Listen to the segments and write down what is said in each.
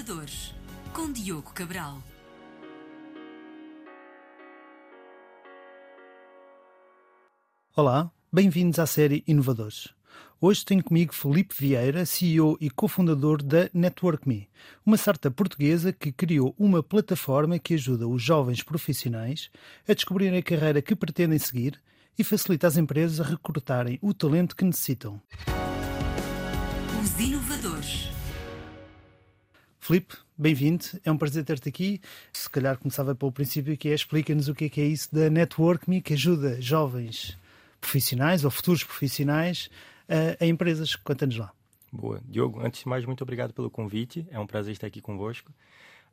Inovadores, com Diogo Cabral. Olá, bem-vindos à série Inovadores. Hoje tenho comigo Felipe Vieira, CEO e cofundador da NetworkMe, uma startup portuguesa que criou uma plataforma que ajuda os jovens profissionais a descobrirem a carreira que pretendem seguir e facilita às empresas a recrutarem o talento que necessitam. Os Inovadores. Filipe, bem-vindo. É um prazer ter-te aqui. Se calhar começava pelo princípio, que é explica-nos o que é, que é isso da NetworkMe, que ajuda jovens profissionais ou futuros profissionais a, a empresas. Conta-nos lá. Boa. Diogo, antes de mais, muito obrigado pelo convite. É um prazer estar aqui convosco.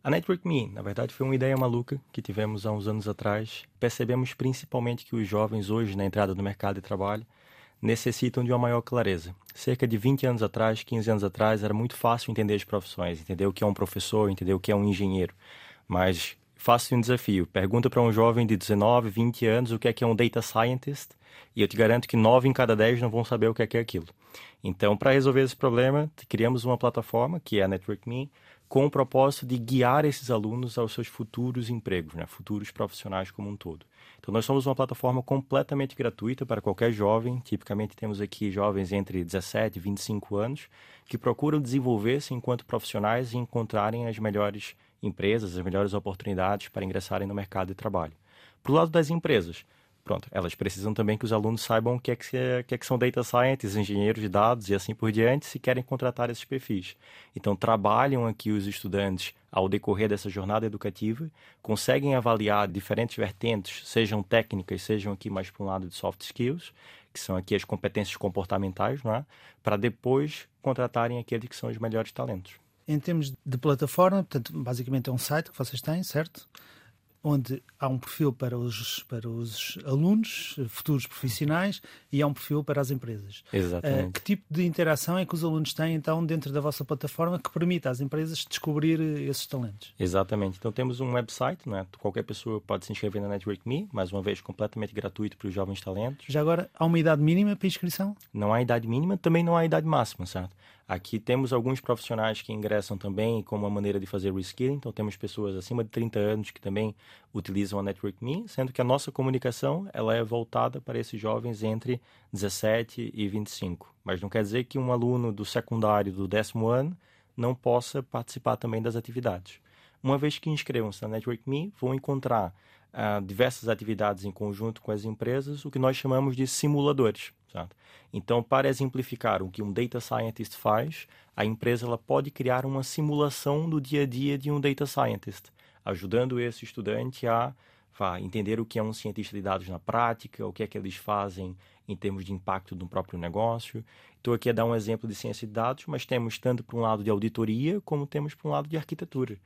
A NetworkMe, na verdade, foi uma ideia maluca que tivemos há uns anos atrás. Percebemos principalmente que os jovens hoje, na entrada no mercado de trabalho, necessitam de uma maior clareza. Cerca de 20 anos atrás, 15 anos atrás, era muito fácil entender as profissões, entender o que é um professor, entender o que é um engenheiro. Mas faça um desafio. Pergunta para um jovem de 19, 20 anos o que é que é um data scientist e eu te garanto que 9 em cada 10 não vão saber o que é que é aquilo. Então, para resolver esse problema, criamos uma plataforma, que é a NetworkMe, com o propósito de guiar esses alunos aos seus futuros empregos, né? futuros profissionais como um todo. Então, nós somos uma plataforma completamente gratuita para qualquer jovem. Tipicamente, temos aqui jovens entre 17 e 25 anos que procuram desenvolver-se enquanto profissionais e encontrarem as melhores empresas, as melhores oportunidades para ingressarem no mercado de trabalho. Para o lado das empresas, pronto, elas precisam também que os alunos saibam o que é que, que, é que são data scientists, engenheiros de dados e assim por diante, se querem contratar esses perfis. Então, trabalham aqui os estudantes ao decorrer dessa jornada educativa, conseguem avaliar diferentes vertentes, sejam técnicas, sejam aqui mais para um lado de soft skills, que são aqui as competências comportamentais, não é? para depois contratarem aqueles que são os melhores talentos. Em termos de plataforma, portanto, basicamente é um site que vocês têm, certo? Onde há um perfil para os, para os alunos, futuros profissionais, e há um perfil para as empresas. Exatamente. Uh, que tipo de interação é que os alunos têm, então, dentro da vossa plataforma que permite às empresas descobrir esses talentos? Exatamente. Então, temos um website, né? qualquer pessoa pode se inscrever na Network Me, mais uma vez, completamente gratuito para os jovens talentos. Já agora, há uma idade mínima para inscrição? Não há idade mínima, também não há idade máxima, certo? Aqui temos alguns profissionais que ingressam também com uma maneira de fazer reskilling, então temos pessoas acima de 30 anos que também utilizam a Network Me, sendo que a nossa comunicação ela é voltada para esses jovens entre 17 e 25. Mas não quer dizer que um aluno do secundário do décimo ano não possa participar também das atividades. Uma vez que inscrevam-se na Network Me, vão encontrar uh, diversas atividades em conjunto com as empresas, o que nós chamamos de simuladores. Certo? Então, para exemplificar o que um data scientist faz, a empresa ela pode criar uma simulação do dia a dia de um data scientist, ajudando esse estudante a vá, entender o que é um cientista de dados na prática, o que é que eles fazem em termos de impacto no próprio negócio. Estou aqui a dar um exemplo de ciência de dados, mas temos tanto para um lado de auditoria como temos para um lado de arquitetura.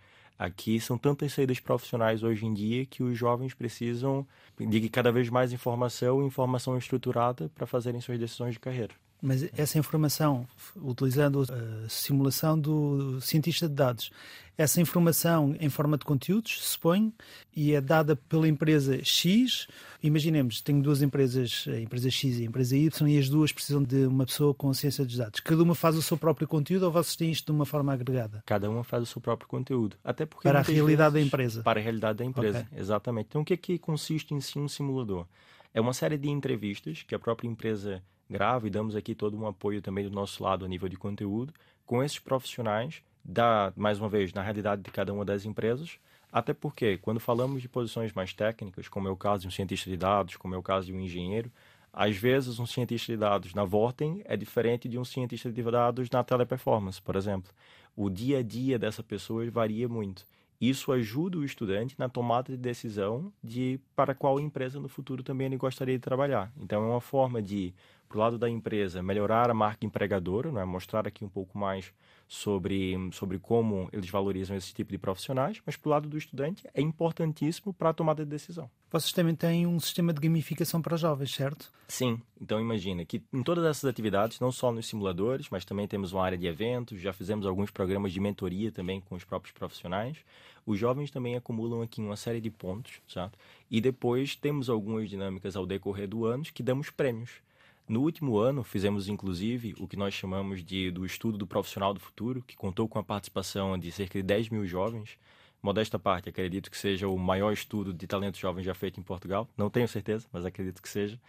Aqui são tantas saídas profissionais hoje em dia que os jovens precisam de cada vez mais informação informação estruturada para fazerem suas decisões de carreira. Mas essa informação, utilizando a simulação do cientista de dados, essa informação em forma de conteúdos, se põe, e é dada pela empresa X. Imaginemos, tenho duas empresas, a empresa X e a empresa Y, e as duas precisam de uma pessoa com ciência dos dados. Cada uma faz o seu próprio conteúdo ou vocês têm isto de uma forma agregada? Cada uma faz o seu próprio conteúdo. Até porque para a realidade vezes, da empresa. Para a realidade da empresa, okay. exatamente. Então, o que é que consiste em si um simulador? É uma série de entrevistas que a própria empresa grave e damos aqui todo um apoio também do nosso lado a nível de conteúdo com esses profissionais da mais uma vez na realidade de cada uma das empresas. Até porque quando falamos de posições mais técnicas como é o caso de um cientista de dados como é o caso de um engenheiro às vezes um cientista de dados na Vorten é diferente de um cientista de dados na Teleperformance por exemplo. O dia a dia dessa pessoa varia muito isso ajuda o estudante na tomada de decisão de para qual empresa no futuro também ele gostaria de trabalhar. Então, é uma forma de para o lado da empresa, melhorar a marca empregadora, né? mostrar aqui um pouco mais sobre, sobre como eles valorizam esse tipo de profissionais, mas para o lado do estudante é importantíssimo para a tomada de decisão. Vocês também têm um sistema de gamificação para jovens, certo? Sim. Então imagina que em todas essas atividades, não só nos simuladores, mas também temos uma área de eventos, já fizemos alguns programas de mentoria também com os próprios profissionais. Os jovens também acumulam aqui uma série de pontos, certo? E depois temos algumas dinâmicas ao decorrer do ano que damos prêmios No último ano, fizemos inclusive o que nós chamamos de do estudo do profissional do futuro, que contou com a participação de cerca de 10 mil jovens. Modesta parte, acredito que seja o maior estudo de talento jovem já feito em Portugal. Não tenho certeza, mas acredito que seja.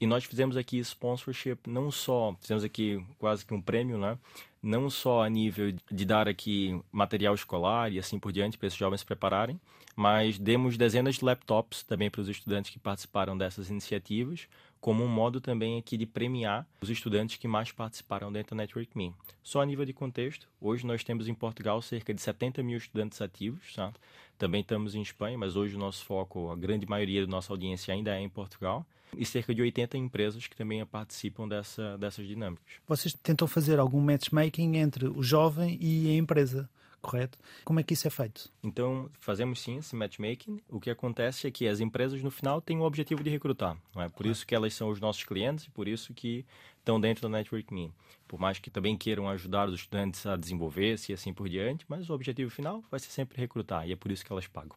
E nós fizemos aqui sponsorship, não só, fizemos aqui quase que um prêmio, né? Não só a nível de dar aqui material escolar e assim por diante para esses jovens se prepararem, mas demos dezenas de laptops também para os estudantes que participaram dessas iniciativas, como um modo também aqui de premiar os estudantes que mais participaram dentro da Network Me. Só a nível de contexto, hoje nós temos em Portugal cerca de 70 mil estudantes ativos, certo? também estamos em Espanha, mas hoje o nosso foco, a grande maioria da nossa audiência ainda é em Portugal, e cerca de 80 empresas que também participam dessa, dessas dinâmicas. Vocês tentam fazer algum matchmaking entre o jovem e a empresa? Correto? Como é que isso é feito? Então, fazemos sim esse matchmaking. O que acontece é que as empresas, no final, têm o objetivo de recrutar. Não é? Por isso que elas são os nossos clientes e por isso que estão dentro da Network Me. Por mais que também queiram ajudar os estudantes a desenvolver-se e assim por diante, mas o objetivo final vai ser sempre recrutar e é por isso que elas pagam.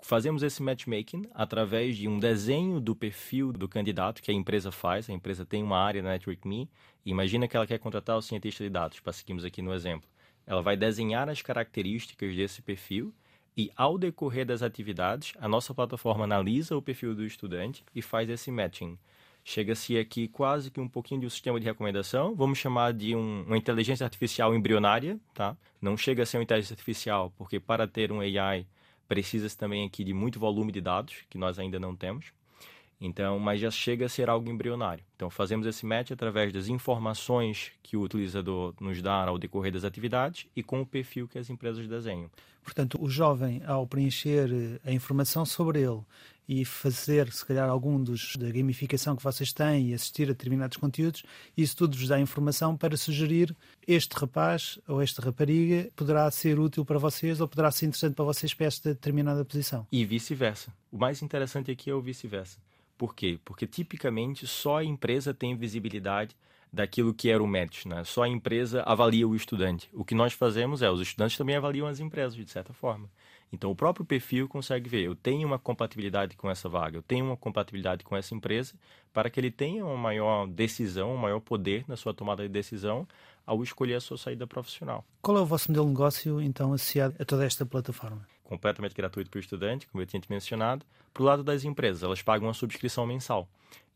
Fazemos esse matchmaking através de um desenho do perfil do candidato que a empresa faz. A empresa tem uma área na Network Me. Imagina que ela quer contratar o cientista de dados, para seguirmos aqui no exemplo. Ela vai desenhar as características desse perfil e, ao decorrer das atividades, a nossa plataforma analisa o perfil do estudante e faz esse matching. Chega-se aqui quase que um pouquinho de um sistema de recomendação, vamos chamar de um, uma inteligência artificial embrionária, tá? Não chega a ser uma inteligência artificial, porque para ter um AI precisa-se também aqui de muito volume de dados, que nós ainda não temos. Então, mas já chega a ser algo embrionário. Então, fazemos esse match através das informações que o utilizador nos dá ao decorrer das atividades e com o perfil que as empresas desenham. Portanto, o jovem, ao preencher eh, a informação sobre ele e fazer, se calhar, algum dos da gamificação que vocês têm e assistir a determinados conteúdos, isso tudo vos dá informação para sugerir este rapaz ou esta rapariga poderá ser útil para vocês ou poderá ser interessante para vocês para esta determinada posição. E vice-versa. O mais interessante aqui é o vice-versa. Por quê? Porque tipicamente só a empresa tem visibilidade daquilo que era o match, né? Só a empresa avalia o estudante. O que nós fazemos é, os estudantes também avaliam as empresas, de certa forma. Então, o próprio perfil consegue ver, eu tenho uma compatibilidade com essa vaga, eu tenho uma compatibilidade com essa empresa, para que ele tenha uma maior decisão, um maior poder na sua tomada de decisão ao escolher a sua saída profissional. Qual é o vosso modelo de negócio, então, associado a toda esta plataforma? Completamente gratuito para o estudante, como eu tinha te mencionado. Para o lado das empresas, elas pagam uma subscrição mensal.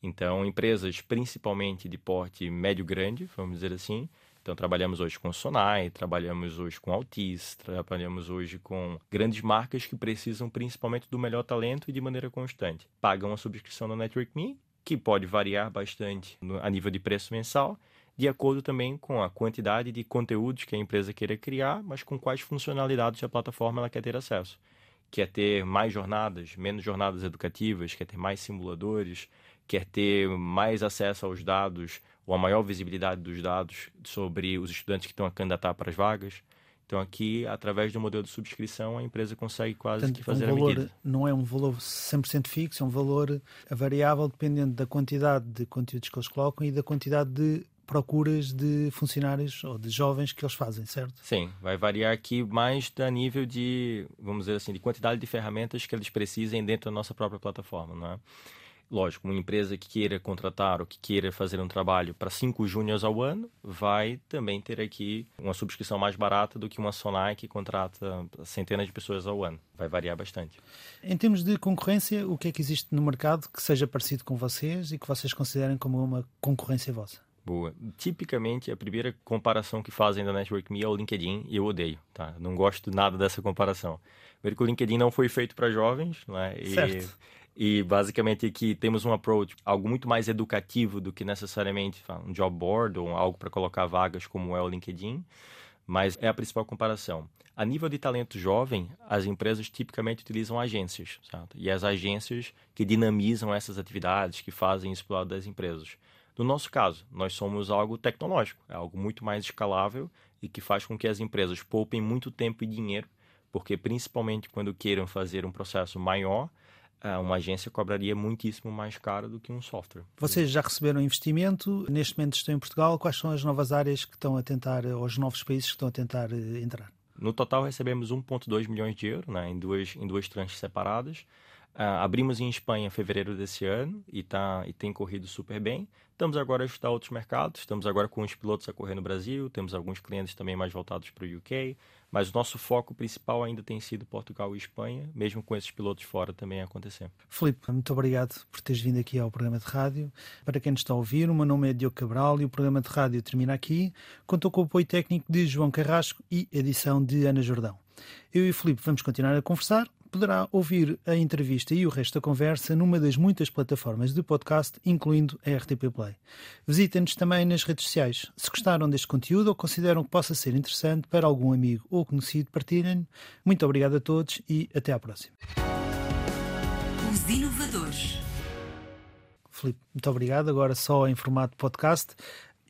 Então, empresas principalmente de porte médio-grande, vamos dizer assim. Então, trabalhamos hoje com Sonai, trabalhamos hoje com Altis, trabalhamos hoje com grandes marcas que precisam principalmente do melhor talento e de maneira constante. Pagam a subscrição no Network Me, que pode variar bastante a nível de preço mensal, de acordo também com a quantidade de conteúdos que a empresa queira criar, mas com quais funcionalidades a plataforma ela quer ter acesso. Quer ter mais jornadas, menos jornadas educativas, quer ter mais simuladores, quer ter mais acesso aos dados ou a maior visibilidade dos dados sobre os estudantes que estão a candidatar para as vagas. Então aqui, através do modelo de subscrição, a empresa consegue quase Portanto, que fazer um valor, a medida. Não é um valor 100% fixo, é um valor variável dependendo da quantidade de conteúdos que eles colocam e da quantidade de procuras de funcionários ou de jovens que eles fazem, certo? Sim, vai variar aqui mais a nível de, vamos dizer assim, de quantidade de ferramentas que eles precisem dentro da nossa própria plataforma, não é? Lógico, uma empresa que queira contratar ou que queira fazer um trabalho para cinco júniores ao ano vai também ter aqui uma subscrição mais barata do que uma Sonai que contrata centenas de pessoas ao ano. Vai variar bastante. Em termos de concorrência, o que é que existe no mercado que seja parecido com vocês e que vocês considerem como uma concorrência vossa? Boa. Tipicamente, a primeira comparação que fazem da Network Me é o LinkedIn e eu odeio, tá? Não gosto nada dessa comparação. Primeiro que o LinkedIn não foi feito para jovens, né? E, certo. E basicamente aqui temos um approach, algo muito mais educativo do que necessariamente um job board ou algo para colocar vagas como é o LinkedIn, mas é a principal comparação. A nível de talento jovem, as empresas tipicamente utilizam agências, certo? E as agências que dinamizam essas atividades, que fazem isso para lado das empresas. No nosso caso, nós somos algo tecnológico, é algo muito mais escalável e que faz com que as empresas poupem muito tempo e dinheiro, porque principalmente quando queiram fazer um processo maior, eh, uma agência cobraria muitíssimo mais caro do que um software. Vocês já receberam investimento, neste momento estão em Portugal, quais são as novas áreas que estão a tentar, ou os novos países que estão a tentar eh, entrar? No total recebemos 1,2 milhões de euros né, em, duas, em duas tranches separadas. Uh, abrimos em Espanha em fevereiro desse ano e, tá, e tem corrido super bem. Estamos agora a ajustar outros mercados, estamos agora com os pilotos a correr no Brasil, temos alguns clientes também mais voltados para o UK, mas o nosso foco principal ainda tem sido Portugal e Espanha, mesmo com esses pilotos fora também acontecendo. Filipe, muito obrigado por teres vindo aqui ao programa de rádio. Para quem nos está a ouvir, o meu nome é Diogo Cabral e o programa de rádio termina aqui. Contou com o apoio técnico de João Carrasco e edição de Ana Jordão. Eu e o Filipe vamos continuar a conversar poderá ouvir a entrevista e o resto da conversa numa das muitas plataformas de podcast, incluindo a RTP Play. Visitem-nos também nas redes sociais. Se gostaram deste conteúdo ou consideram que possa ser interessante para algum amigo ou conhecido, partilhem. Muito obrigado a todos e até à próxima. Os inovadores. Filipe, muito obrigado. Agora só em formato podcast.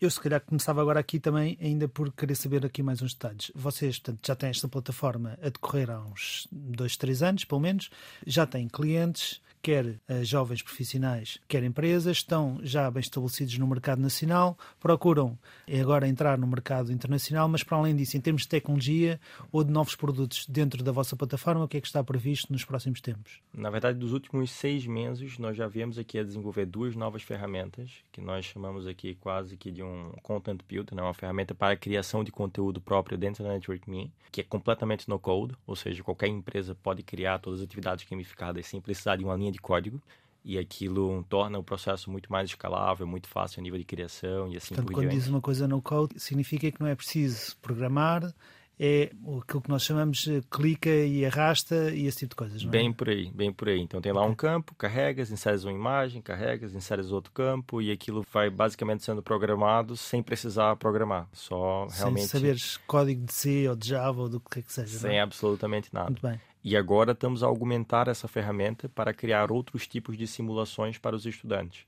Eu, se calhar, começava agora aqui também, ainda por querer saber aqui mais uns detalhes. Vocês, portanto, já têm esta plataforma a decorrer há uns dois, três anos, pelo menos, já têm clientes, quer uh, jovens profissionais, quer empresas, estão já bem estabelecidos no mercado nacional, procuram agora entrar no mercado internacional, mas para além disso, em termos de tecnologia ou de novos produtos dentro da vossa plataforma, o que é que está previsto nos próximos tempos? Na verdade, dos últimos seis meses, nós já viemos aqui a desenvolver duas novas ferramentas, que nós chamamos aqui quase que de um Content Builder, né? uma ferramenta para a criação de conteúdo próprio dentro da Network Me, que é completamente no code, ou seja, qualquer empresa pode criar todas as atividades gamificadas sem precisar de uma linha linha de código e aquilo torna o processo muito mais escalável, muito fácil a nível de criação e assim Portanto, por quando diante. diz uma coisa no code, significa que não é preciso programar, é aquilo que nós chamamos de clica e arrasta e esse tipo de coisas, não é? Bem por aí, bem por aí. Então tem lá okay. um campo, carregas, inseres uma imagem, carregas, inseres outro campo e aquilo vai basicamente sendo programado sem precisar programar, só realmente... Sem saberes código de C ou de Java ou do que é que seja, Sem é? absolutamente nada. Muito bem. E agora estamos a augmentar essa ferramenta para criar outros tipos de simulações para os estudantes.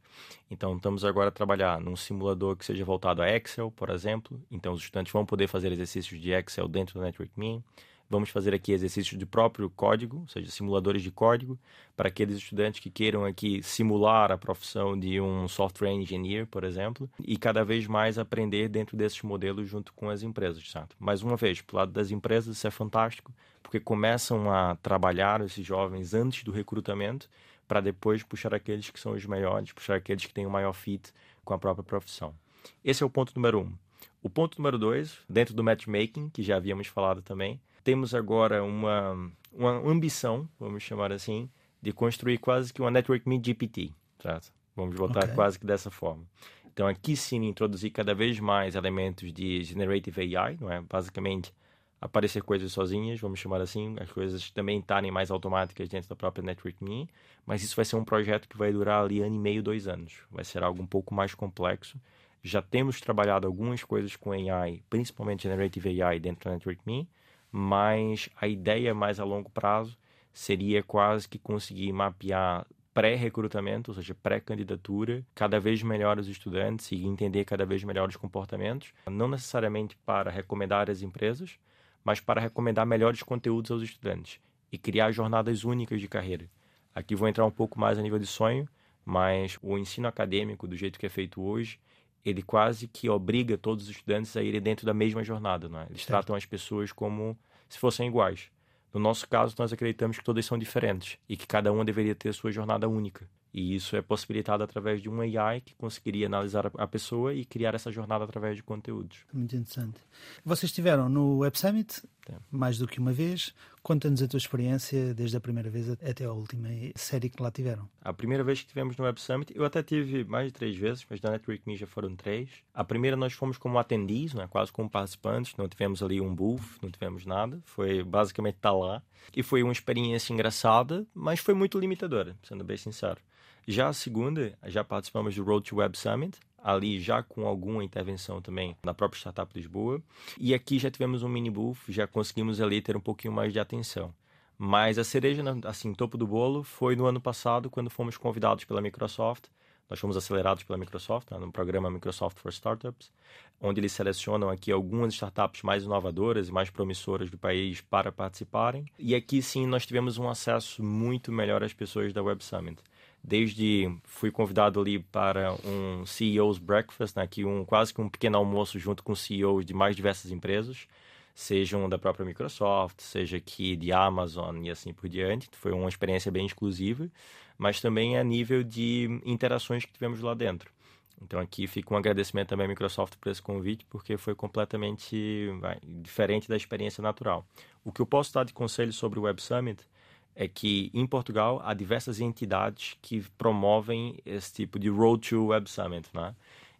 Então, estamos agora a trabalhar num simulador que seja voltado a Excel, por exemplo. Então, os estudantes vão poder fazer exercícios de Excel dentro do Network Me. Vamos fazer aqui exercícios de próprio código, ou seja, simuladores de código, para aqueles estudantes que queiram aqui simular a profissão de um software engineer, por exemplo, e cada vez mais aprender dentro desses modelos junto com as empresas, certo? Mais uma vez, para o lado das empresas, isso é fantástico, porque começam a trabalhar esses jovens antes do recrutamento para depois puxar aqueles que são os melhores, puxar aqueles que têm o maior fit com a própria profissão. Esse é o ponto número um. O ponto número dois, dentro do matchmaking, que já havíamos falado também, temos agora uma, uma ambição, vamos chamar assim, de construir quase que uma Network Me GPT, certo? Vamos voltar okay. quase que dessa forma. Então, aqui sim, introduzir cada vez mais elementos de Generative AI, não é? Basicamente, aparecer coisas sozinhas, vamos chamar assim, as coisas também estarem mais automáticas dentro da própria Network Me, mas isso vai ser um projeto que vai durar ali ano e meio, dois anos. Vai ser algo um pouco mais complexo. Já temos trabalhado algumas coisas com AI, principalmente Generative AI dentro da Network Me, mas a ideia mais a longo prazo seria quase que conseguir mapear pré-recrutamento, ou seja, pré-candidatura, cada vez melhor os estudantes e entender cada vez melhor os comportamentos, não necessariamente para recomendar as empresas, mas para recomendar melhores conteúdos aos estudantes e criar jornadas únicas de carreira. Aqui vou entrar um pouco mais a nível de sonho, mas o ensino acadêmico, do jeito que é feito hoje, ele quase que obriga todos os estudantes a irem dentro da mesma jornada. Não é? Eles certo. tratam as pessoas como se fossem iguais. No nosso caso, nós acreditamos que todas são diferentes e que cada uma deveria ter sua jornada única. E isso é possibilitado através de um AI que conseguiria analisar a pessoa e criar essa jornada através de conteúdos. Muito interessante. Vocês estiveram no Web Summit mais do que uma vez. Conta-nos a tua experiência desde a primeira vez até a última série que lá tiveram. A primeira vez que tivemos no Web Summit, eu até tive mais de três vezes, mas na Network já foram três. A primeira nós fomos como atendis, né, quase como participantes, não tivemos ali um booth, não tivemos nada. Foi basicamente estar lá. E foi uma experiência engraçada, mas foi muito limitadora, sendo bem sincero. Já a segunda, já participamos do Road to Web Summit, ali já com alguma intervenção também na própria Startup Lisboa. E aqui já tivemos um mini booth, já conseguimos ali ter um pouquinho mais de atenção. Mas a cereja, assim, topo do bolo, foi no ano passado, quando fomos convidados pela Microsoft. Nós fomos acelerados pela Microsoft, né, no programa Microsoft for Startups, onde eles selecionam aqui algumas startups mais inovadoras e mais promissoras do país para participarem. E aqui sim nós tivemos um acesso muito melhor às pessoas da Web Summit desde fui convidado ali para um CEO's Breakfast, né, que um quase que um pequeno almoço junto com CEOs de mais diversas empresas. sejam da própria Microsoft, seja aqui de Amazon e assim por diante. Foi uma experiência bem exclusiva, mas também a nível de interações que tivemos lá dentro. Então aqui fica um agradecimento também à Microsoft por esse convite, porque foi completamente vai, diferente da experiência natural. O que eu posso dar de conselho sobre o Web Summit é que em Portugal há diversas entidades que promovem esse tipo de Road to Web Summit, né?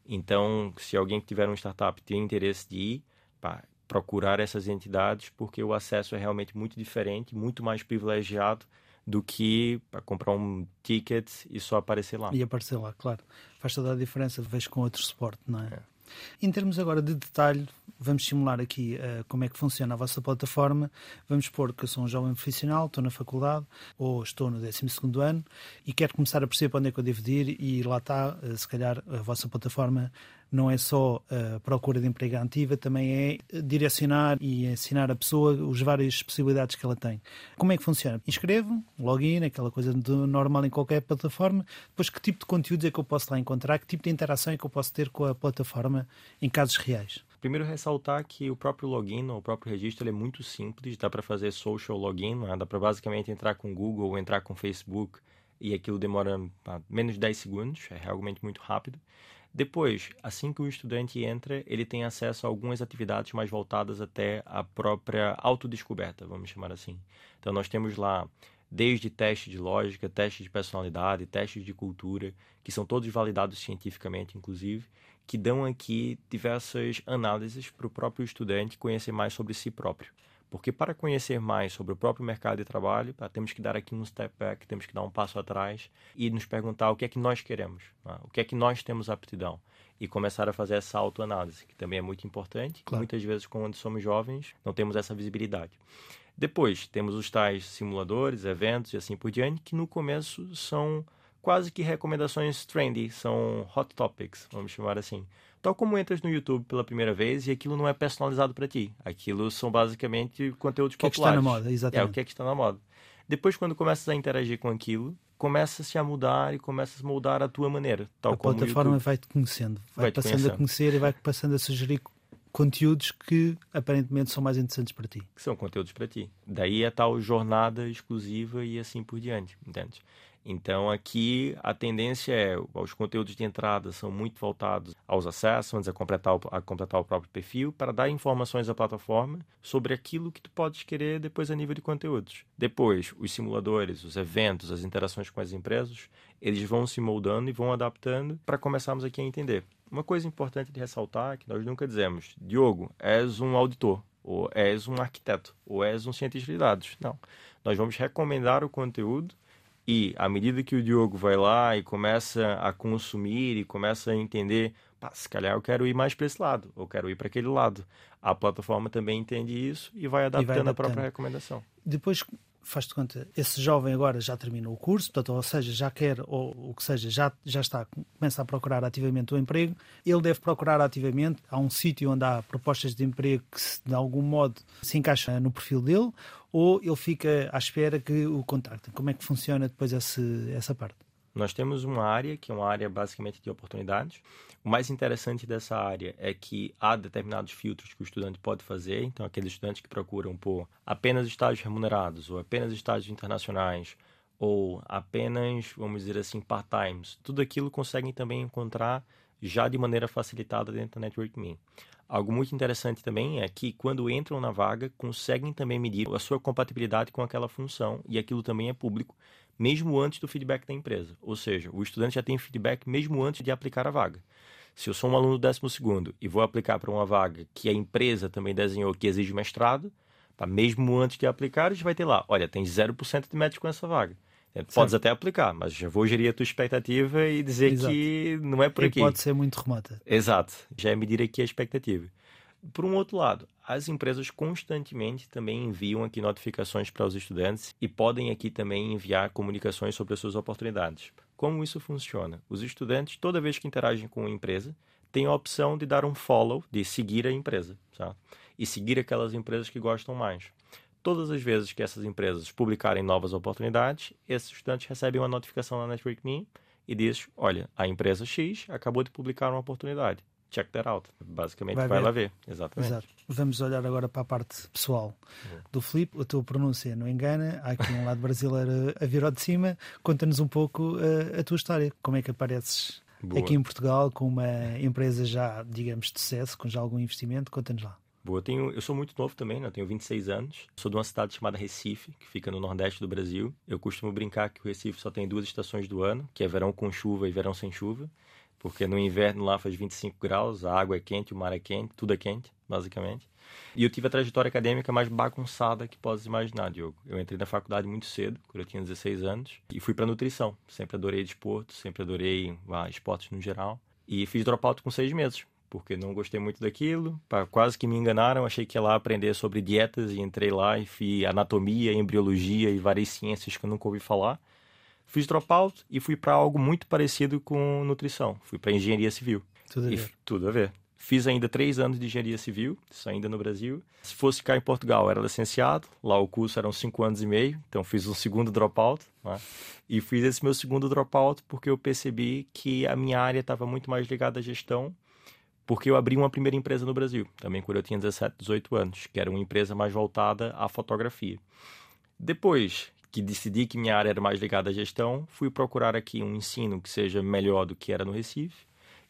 Então, se alguém que tiver uma startup tem interesse de ir, pá, procurar essas entidades, porque o acesso é realmente muito diferente, muito mais privilegiado do que para comprar um ticket e só aparecer lá. E aparecer lá, claro. Faz toda a diferença, vejo com outro suporte, não é? é. Em termos agora de detalhe, vamos simular aqui uh, como é que funciona a vossa plataforma. Vamos supor que eu sou um jovem profissional, estou na faculdade ou estou no 12 ano e quero começar a perceber para onde é que eu devo ir e lá está, uh, se calhar, a vossa plataforma não é só a procura de emprego ativa, também é direcionar e ensinar a pessoa as várias possibilidades que ela tem. Como é que funciona? Inscrevo, login, aquela coisa normal em qualquer plataforma. Depois, que tipo de conteúdos é que eu posso lá encontrar? Que tipo de interação é que eu posso ter com a plataforma em casos reais? Primeiro, ressaltar que o próprio login, o próprio registro, é muito simples. Dá para fazer social login, né? dá para basicamente entrar com Google ou entrar com Facebook e aquilo demora menos de 10 segundos, é realmente muito rápido. Depois, assim que o estudante entra, ele tem acesso a algumas atividades mais voltadas até a própria autodescoberta, vamos chamar assim. Então, nós temos lá desde testes de lógica, testes de personalidade, testes de cultura, que são todos validados cientificamente, inclusive, que dão aqui diversas análises para o próprio estudante conhecer mais sobre si próprio. Porque para conhecer mais sobre o próprio mercado de trabalho, temos que dar aqui um step back, temos que dar um passo atrás e nos perguntar o que é que nós queremos, né? o que é que nós temos aptidão e começar a fazer essa autoanálise, que também é muito importante. Claro. Muitas vezes, quando somos jovens, não temos essa visibilidade. Depois, temos os tais simuladores, eventos e assim por diante, que no começo são quase que recomendações trendy, são hot topics, vamos chamar assim. Tal como entras no YouTube pela primeira vez e aquilo não é personalizado para ti. Aquilo são basicamente conteúdos o que populares. É que está na moda, exatamente. É o que é que está na moda. Depois, quando começas a interagir com aquilo, começa-se a mudar e começas a moldar a tua maneira. Tal a plataforma vai-te conhecendo, vai, vai passando conhecendo. a conhecer e vai passando a sugerir conteúdos que aparentemente são mais interessantes para ti. Que são conteúdos para ti. Daí a tal jornada exclusiva e assim por diante, entende? Então aqui a tendência é os conteúdos de entrada são muito voltados aos assessments, a completar o, a completar o próprio perfil para dar informações à plataforma sobre aquilo que tu podes querer depois a nível de conteúdos. Depois, os simuladores, os eventos, as interações com as empresas, eles vão se moldando e vão adaptando para começarmos aqui a entender. Uma coisa importante de ressaltar é que nós nunca dizemos, Diogo, és um auditor, ou és um arquiteto, ou és um cientista de dados. Não. Nós vamos recomendar o conteúdo e à medida que o Diogo vai lá e começa a consumir e começa a entender, pá, se calhar eu quero ir mais para esse lado, ou quero ir para aquele lado. A plataforma também entende isso e vai adaptando, e vai adaptando. a própria recomendação. Depois, faz-te conta, esse jovem agora já terminou o curso, portanto, ou seja, já quer, ou o que seja, já, já está, começa a procurar ativamente o emprego, ele deve procurar ativamente, há um sítio onde há propostas de emprego que de algum modo se encaixa no perfil dele, ou ele fica à espera que o contactem? Como é que funciona depois esse, essa parte? Nós temos uma área que é uma área basicamente de oportunidades. O mais interessante dessa área é que há determinados filtros que o estudante pode fazer. Então, aqueles estudantes que procuram por apenas estágios remunerados, ou apenas estágios internacionais, ou apenas, vamos dizer assim, part-times, tudo aquilo conseguem também encontrar já de maneira facilitada dentro da Network Me. Algo muito interessante também é que quando entram na vaga, conseguem também medir a sua compatibilidade com aquela função e aquilo também é público, mesmo antes do feedback da empresa. Ou seja, o estudante já tem feedback mesmo antes de aplicar a vaga. Se eu sou um aluno do 12 e vou aplicar para uma vaga que a empresa também desenhou que exige mestrado, tá? mesmo antes de aplicar, já vai ter lá, olha, tem 0% de match com essa vaga. É, podes até aplicar, mas já vou gerir a tua expectativa e dizer Exato. que não é por e aqui. pode ser muito remota. Exato, já é medir aqui a expectativa. Por um outro lado, as empresas constantemente também enviam aqui notificações para os estudantes e podem aqui também enviar comunicações sobre as suas oportunidades. Como isso funciona? Os estudantes, toda vez que interagem com a empresa, têm a opção de dar um follow, de seguir a empresa, tá? e seguir aquelas empresas que gostam mais. Todas as vezes que essas empresas publicarem novas oportunidades, esses estudantes recebem uma notificação na Network Me e diz: olha, a empresa X acabou de publicar uma oportunidade. Check that out. Basicamente, Vai vai, lá ver. Exatamente. Exato. Vamos olhar agora para a parte pessoal do Filipe. A tua pronúncia não engana. Há aqui um lado brasileiro a vir ao de cima. Conta-nos um pouco uh, a tua história. Como é que apareces Boa. aqui em Portugal com uma empresa já, digamos, de sucesso, com já algum investimento? Conta-nos lá. Boa, eu, tenho, eu sou muito novo também, né? eu tenho 26 anos. Sou de uma cidade chamada Recife, que fica no nordeste do Brasil. Eu costumo brincar que o Recife só tem duas estações do ano, que é verão com chuva e verão sem chuva. Porque no inverno lá faz 25 graus, a água é quente, o mar é quente, tudo é quente, basicamente. E eu tive a trajetória acadêmica mais bagunçada que podes imaginar, Diogo. Eu entrei na faculdade muito cedo, quando eu tinha 16 anos, e fui para nutrição. Sempre adorei desporto, sempre adorei ah, esportes no geral. E fiz dropout com seis meses, porque não gostei muito daquilo. Quase que me enganaram, achei que ia lá aprender sobre dietas e entrei lá e fiz anatomia, embriologia e várias ciências que eu nunca ouvi falar. Fiz dropout e fui para algo muito parecido com nutrição. Fui para engenharia civil. Tudo a E ver. f- tudo a ver. Fiz ainda três anos de engenharia civil, isso ainda no Brasil. Se fosse cá em Portugal, era licenciado. Lá o curso eram cinco anos e meio, então fiz um segundo dropout. Né? E fiz esse meu segundo dropout porque eu percebi que a minha área estava muito mais ligada à gestão, porque eu abri uma primeira empresa no Brasil, também quando eu tinha 17, 18 anos, que era uma empresa mais voltada à fotografia. Depois que decidi que minha área era mais ligada à gestão, fui procurar aqui um ensino que seja melhor do que era no Recife.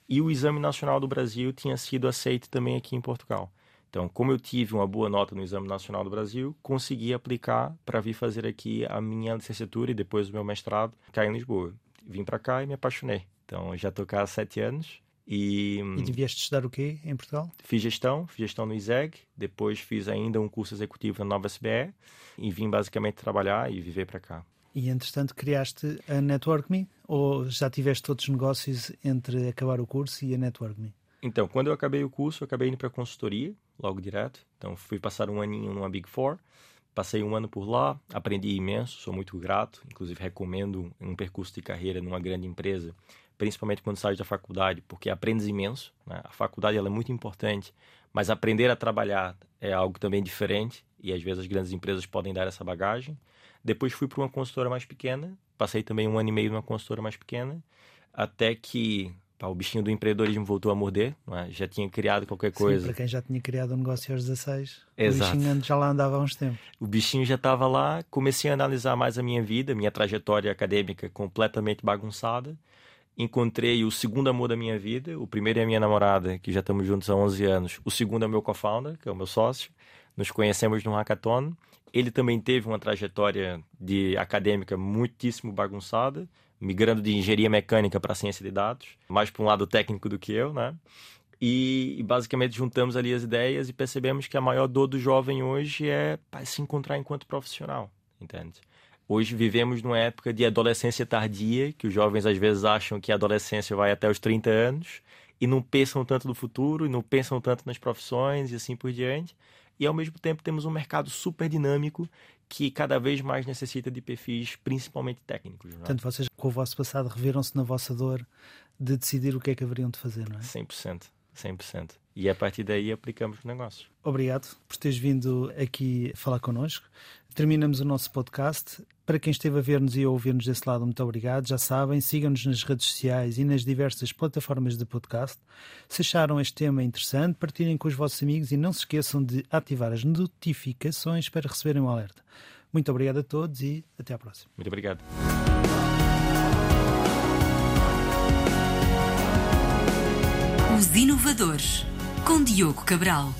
E o Exame Nacional do Brasil tinha sido aceito também aqui em Portugal. Então, como eu tive uma boa nota no Exame Nacional do Brasil, consegui aplicar para vir fazer aqui a minha licenciatura e depois o meu mestrado cá em Lisboa. Vim para cá e me apaixonei. Então, já estou cá há sete anos e, E devieste estudar o quê em Portugal? fiz gestão, fiz gestão no ISEG, depois fiz ainda um curso executivo na Nova SBE e vim basicamente trabalhar e viver para cá. E entretanto criaste a Network Me? Ou já tiveste outros negócios entre acabar o curso e a Network Me? Então, quando eu acabei o curso, eu acabei indo para consultoria, logo direto. Então, fui passar um aninho numa Big Four. Passei um ano por lá, aprendi imenso, sou muito grato. Inclusive, recomendo um percurso de carreira numa grande empresa, principalmente quando sai da faculdade, porque aprendes imenso. Né? A faculdade ela é muito importante, mas aprender a trabalhar é algo também diferente e às vezes as grandes empresas podem dar essa bagagem. Depois fui para uma consultora mais pequena, passei também um ano e meio numa consultora mais pequena, até que pá, o bichinho do empreendedorismo voltou a morder, é? já tinha criado qualquer Sim, coisa. para quem já tinha criado um negócio aos 16, Exato. o bichinho já lá andava há uns tempos. O bichinho já estava lá, comecei a analisar mais a minha vida, minha trajetória acadêmica completamente bagunçada. Encontrei o segundo amor da minha vida. O primeiro é a minha namorada, que já estamos juntos há 11 anos. O segundo é o meu co-founder, que é o meu sócio. Nos conhecemos num hackathon. Ele também teve uma trajetória de acadêmica muitíssimo bagunçada, migrando de engenharia mecânica para ciência de dados, mais para um lado técnico do que eu, né? E, e basicamente juntamos ali as ideias e percebemos que a maior dor do jovem hoje é se encontrar enquanto profissional, entende? Hoje vivemos numa época de adolescência tardia, que os jovens às vezes acham que a adolescência vai até os 30 anos e não pensam tanto no futuro, e não pensam tanto nas profissões e assim por diante. E ao mesmo tempo temos um mercado super dinâmico que cada vez mais necessita de perfis principalmente técnicos. Não é? Portanto, vocês com o vosso passado reviram-se na vossa dor de decidir o que é que haveriam de fazer, não é? 100%, 100%. E a partir daí aplicamos o negócio. Obrigado por teres vindo aqui falar connosco. Terminamos o nosso podcast. Para quem esteve a ver-nos e a ouvir-nos desse lado, muito obrigado. Já sabem, sigam-nos nas redes sociais e nas diversas plataformas de podcast. Se acharam este tema interessante, partilhem com os vossos amigos e não se esqueçam de ativar as notificações para receberem o alerta. Muito obrigado a todos e até à próxima. Muito obrigado. Os Inovadores, com Diogo Cabral.